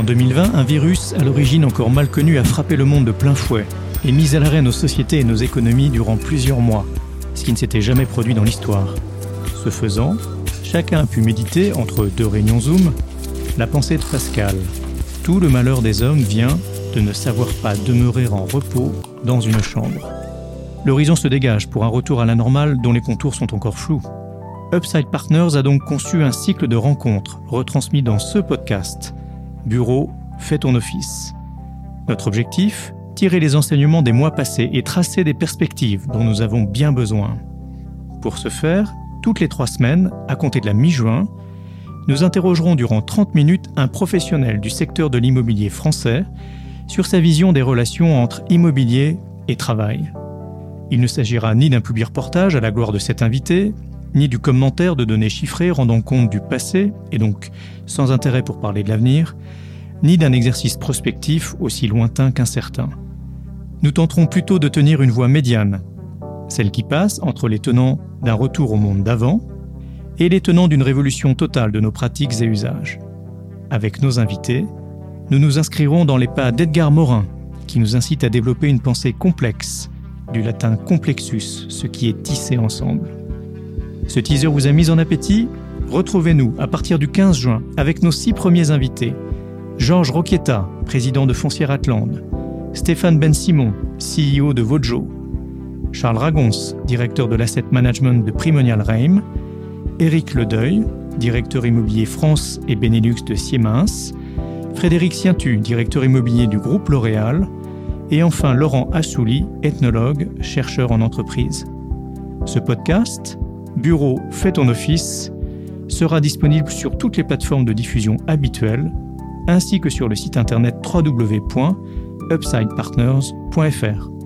En 2020, un virus à l'origine encore mal connu a frappé le monde de plein fouet et mis à l'arrêt nos sociétés et nos économies durant plusieurs mois, ce qui ne s'était jamais produit dans l'histoire. Ce faisant, chacun a pu méditer entre deux réunions Zoom la pensée de Pascal. Tout le malheur des hommes vient de ne savoir pas demeurer en repos dans une chambre. L'horizon se dégage pour un retour à la normale dont les contours sont encore flous. Upside Partners a donc conçu un cycle de rencontres retransmis dans ce podcast. Bureau, fais ton office. Notre objectif Tirer les enseignements des mois passés et tracer des perspectives dont nous avons bien besoin. Pour ce faire, toutes les trois semaines, à compter de la mi-juin, nous interrogerons durant 30 minutes un professionnel du secteur de l'immobilier français sur sa vision des relations entre immobilier et travail. Il ne s'agira ni d'un public reportage à la gloire de cet invité, ni du commentaire de données chiffrées rendant compte du passé et donc sans intérêt pour parler de l'avenir, ni d'un exercice prospectif aussi lointain qu'incertain. Nous tenterons plutôt de tenir une voie médiane, celle qui passe entre les tenants d'un retour au monde d'avant et les tenants d'une révolution totale de nos pratiques et usages. Avec nos invités, nous nous inscrirons dans les pas d'Edgar Morin, qui nous incite à développer une pensée complexe, du latin complexus, ce qui est tissé ensemble. Ce teaser vous a mis en appétit Retrouvez-nous à partir du 15 juin avec nos six premiers invités. Georges Roquieta, président de Foncière Atlande, Stéphane Ben Simon, CEO de Vojo, Charles Ragons, directeur de l'asset management de Primonial Reim, Éric Ledeuil, directeur immobilier France et Benelux de Siemens, Frédéric Sientu, directeur immobilier du groupe L'Oréal, et enfin Laurent Assouli, ethnologue, chercheur en entreprise. Ce podcast, Bureau Fais ton office, sera disponible sur toutes les plateformes de diffusion habituelles, ainsi que sur le site internet www.upsidepartners.fr.